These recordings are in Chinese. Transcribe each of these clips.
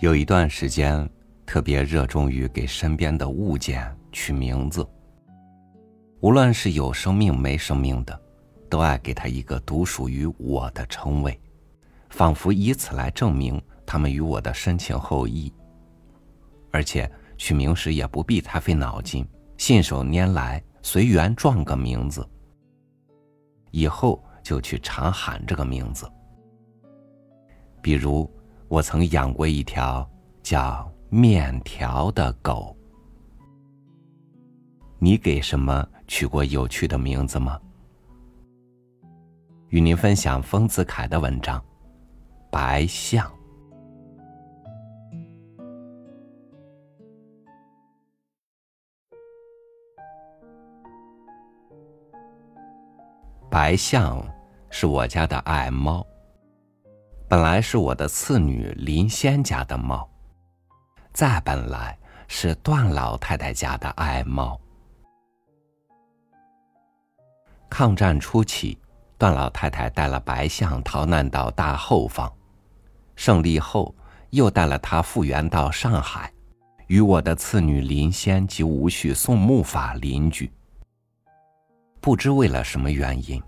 有一段时间，特别热衷于给身边的物件取名字。无论是有生命没生命的，都爱给它一个独属于我的称谓，仿佛以此来证明他们与我的深情厚谊。而且取名时也不必太费脑筋，信手拈来，随缘撞个名字。以后就去常喊这个名字，比如。我曾养过一条叫面条的狗。你给什么取过有趣的名字吗？与您分享丰子恺的文章《白象》。白象是我家的爱猫。本来是我的次女林仙家的猫，再本来是段老太太家的爱猫。抗战初期，段老太太带了白象逃难到大后方，胜利后又带了它复原到上海，与我的次女林仙及吴旭、宋木法邻居。不知为了什么原因。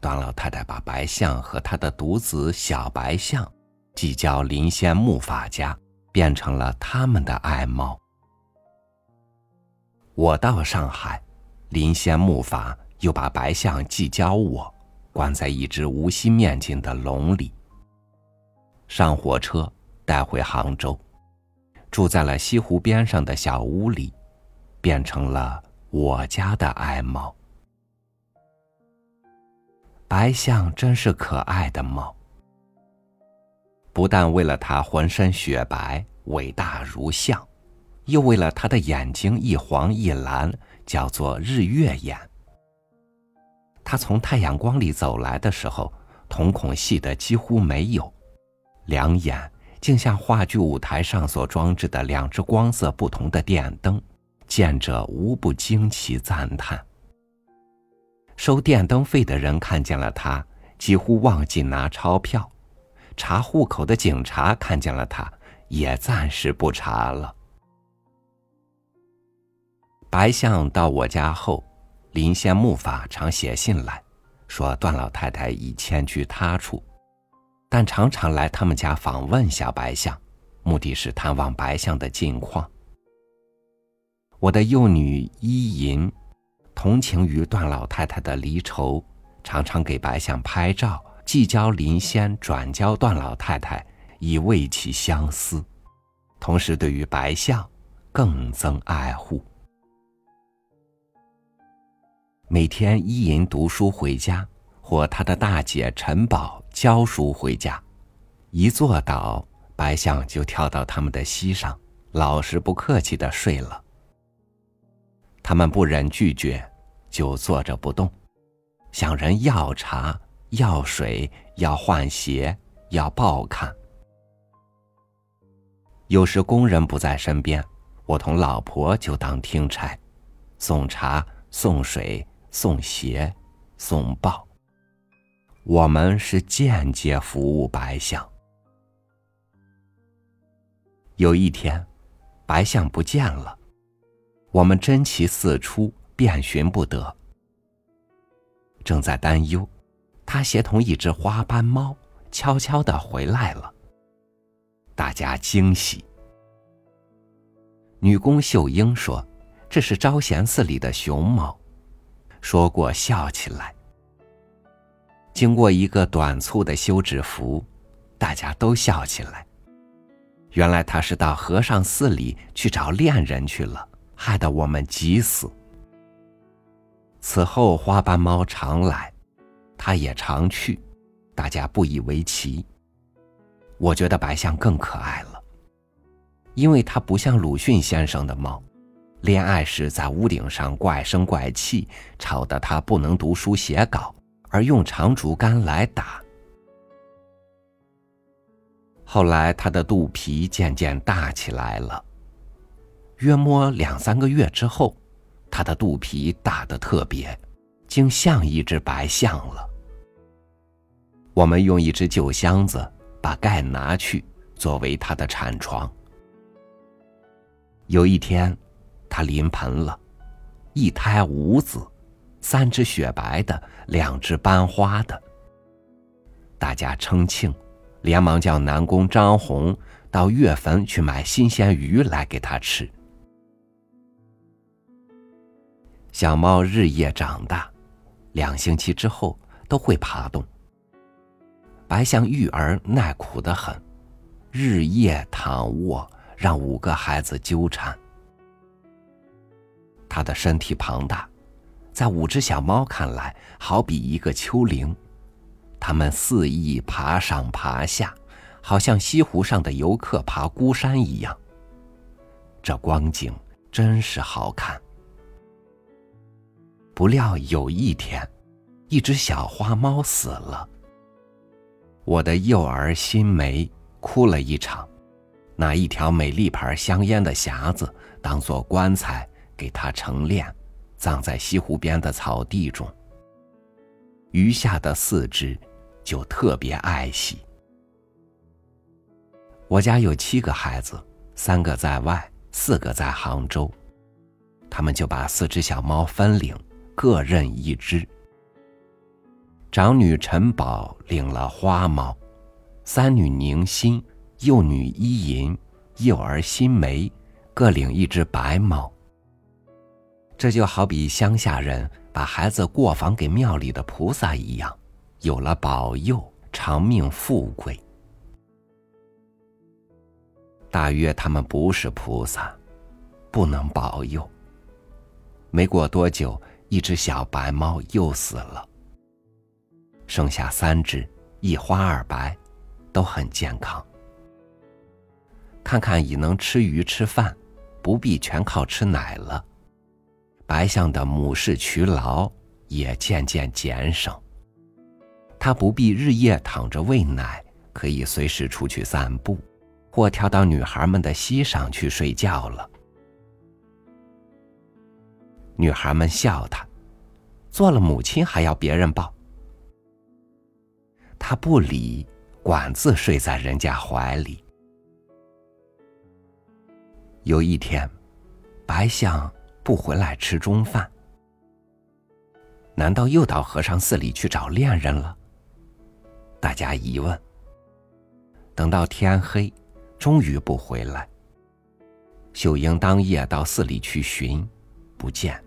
段老太太把白象和他的独子小白象寄交林仙木法家，变成了他们的爱猫。我到上海，林仙木法又把白象寄交我，关在一只无锡面筋的笼里。上火车带回杭州，住在了西湖边上的小屋里，变成了我家的爱猫。白象真是可爱的猫，不但为了它浑身雪白、伟大如象，又为了它的眼睛一黄一蓝，叫做日月眼。它从太阳光里走来的时候，瞳孔细的几乎没有，两眼竟像话剧舞台上所装置的两只光色不同的电灯，见者无不惊奇赞叹。收电灯费的人看见了他，几乎忘记拿钞票；查户口的警察看见了他，也暂时不查了。白象到我家后，林仙木法常写信来，说段老太太已迁居他处，但常常来他们家访问小白象，目的是探望白象的近况。我的幼女依银。同情于段老太太的离愁，常常给白象拍照，寄交林仙，转交段老太太，以慰其相思。同时，对于白象更增爱护。每天伊银读书回家，或他的大姐陈宝教书回家，一坐倒，白象就跳到他们的膝上，老实不客气的睡了。他们不忍拒绝。就坐着不动，向人要茶、要水、要换鞋、要报看。有时工人不在身边，我同老婆就当听差，送茶、送水、送鞋、送报。我们是间接服务白象。有一天，白象不见了，我们珍奇四出。遍寻不得，正在担忧，他协同一只花斑猫悄悄的回来了。大家惊喜。女工秀英说：“这是招贤寺里的熊猫。”说过笑起来。经过一个短促的休止符，大家都笑起来。原来他是到和尚寺里去找恋人去了，害得我们急死。此后，花斑猫常来，它也常去，大家不以为奇。我觉得白象更可爱了，因为它不像鲁迅先生的猫，恋爱时在屋顶上怪声怪气，吵得他不能读书写稿，而用长竹竿来打。后来，它的肚皮渐渐大起来了，约摸两三个月之后。它的肚皮大得特别，竟像一只白象了。我们用一只旧箱子把盖拿去，作为他的产床。有一天，他临盆了，一胎五子，三只雪白的，两只斑花的。大家称庆，连忙叫南宫张红到岳坟去买新鲜鱼来给他吃。小猫日夜长大，两星期之后都会爬动。白象育儿耐苦的很，日夜躺卧，让五个孩子纠缠。它的身体庞大，在五只小猫看来，好比一个丘陵。它们肆意爬上爬下，好像西湖上的游客爬孤山一样。这光景真是好看。不料有一天，一只小花猫死了。我的幼儿新梅哭了一场，拿一条美丽牌香烟的匣子当做棺材给它成殓，葬在西湖边的草地中。余下的四只就特别爱惜。我家有七个孩子，三个在外，四个在杭州，他们就把四只小猫分领，各认一只。长女陈宝领了花猫，三女宁心、幼女依银、幼儿新梅各领一只白猫。这就好比乡下人把孩子过房给庙里的菩萨一样，有了保佑，长命富贵。大约他们不是菩萨，不能保佑。没过多久，一只小白猫又死了。剩下三只，一花二白，都很健康。看看已能吃鱼吃饭，不必全靠吃奶了。白象的母氏劬劳也渐渐减少。它不必日夜躺着喂奶，可以随时出去散步，或跳到女孩们的膝上去睡觉了。女孩们笑他，做了母亲还要别人抱。他不理，管自睡在人家怀里。有一天，白象不回来吃中饭，难道又到和尚寺里去找恋人了？大家疑问。等到天黑，终于不回来。秀英当夜到寺里去寻，不见，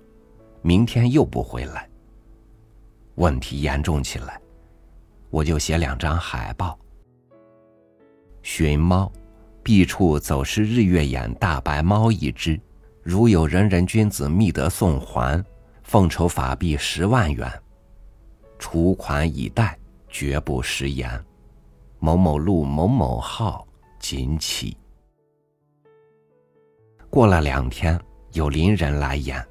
明天又不回来。问题严重起来。我就写两张海报。寻猫，弊处走失日月眼大白猫一只，如有人人君子觅得送还，奉筹法币十万元。储款以待，绝不食言。某某路某某号，锦起。过了两天，有邻人来言，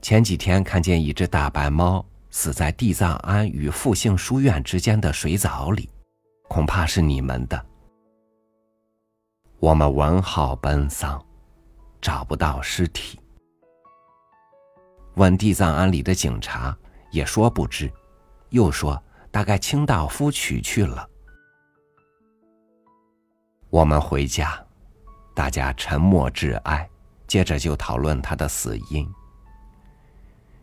前几天看见一只大白猫。死在地藏庵与复兴书院之间的水藻里，恐怕是你们的。我们闻号奔丧，找不到尸体。问地藏庵里的警察，也说不知，又说大概清道夫取去了。我们回家，大家沉默致哀，接着就讨论他的死因。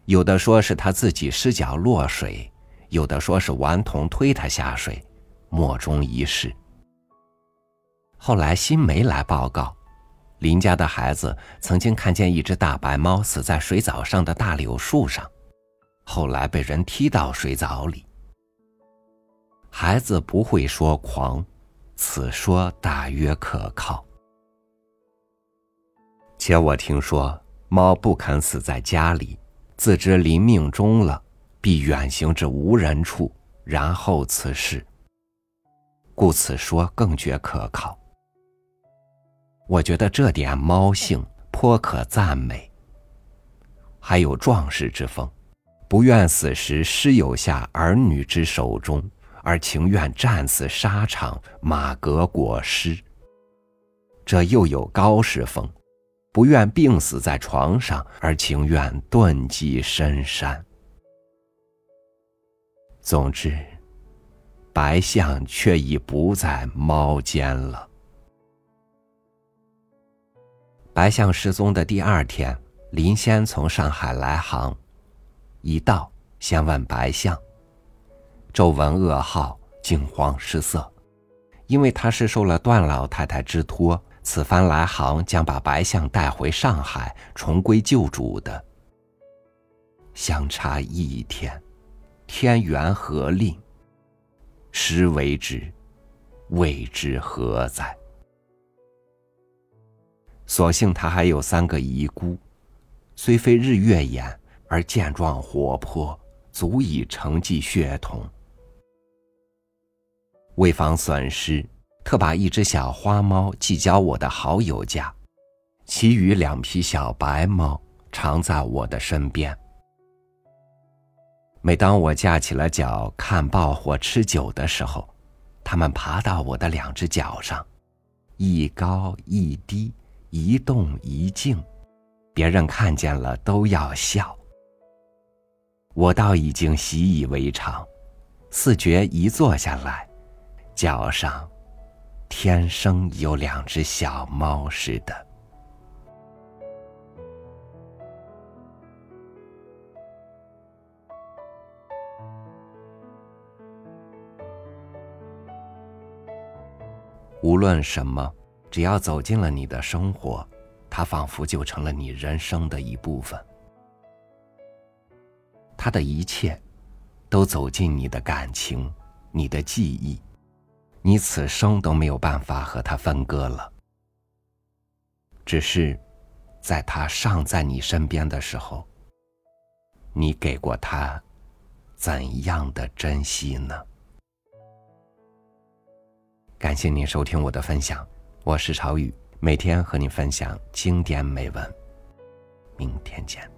有的说是他自己失脚落水，有的说是顽童推他下水，莫衷一是。后来新梅来报告，林家的孩子曾经看见一只大白猫死在水藻上的大柳树上，后来被人踢到水藻里。孩子不会说狂，此说大约可靠。且我听说猫不肯死在家里。自知临命终了，必远行至无人处，然后辞世。故此说更觉可靠。我觉得这点猫性颇可赞美。还有壮士之风，不愿死时失有下儿女之手中，而情愿战死沙场，马革裹尸。这又有高士风。不愿病死在床上，而情愿遁迹深山。总之，白象却已不在猫间了。白象失踪的第二天，林仙从上海来杭，一到先问白象，皱纹噩耗，惊慌失色，因为他是受了段老太太之托。此番来航将把白象带回上海，重归旧主的。相差一天，天缘何令？时为之，未知何在。所幸他还有三个遗孤，虽非日月眼，而健壮活泼，足以承继血统。为防损失，特把一只小花猫寄交我的好友家，其余两匹小白猫常在我的身边。每当我架起了脚看报或吃酒的时候，它们爬到我的两只脚上，一高一低，一动一静，别人看见了都要笑。我倒已经习以为常，似觉一坐下来。脚上，天生有两只小猫似的。无论什么，只要走进了你的生活，它仿佛就成了你人生的一部分。它的一切，都走进你的感情，你的记忆。你此生都没有办法和他分割了。只是，在他尚在你身边的时候，你给过他怎样的珍惜呢？感谢您收听我的分享，我是朝雨，每天和你分享经典美文。明天见。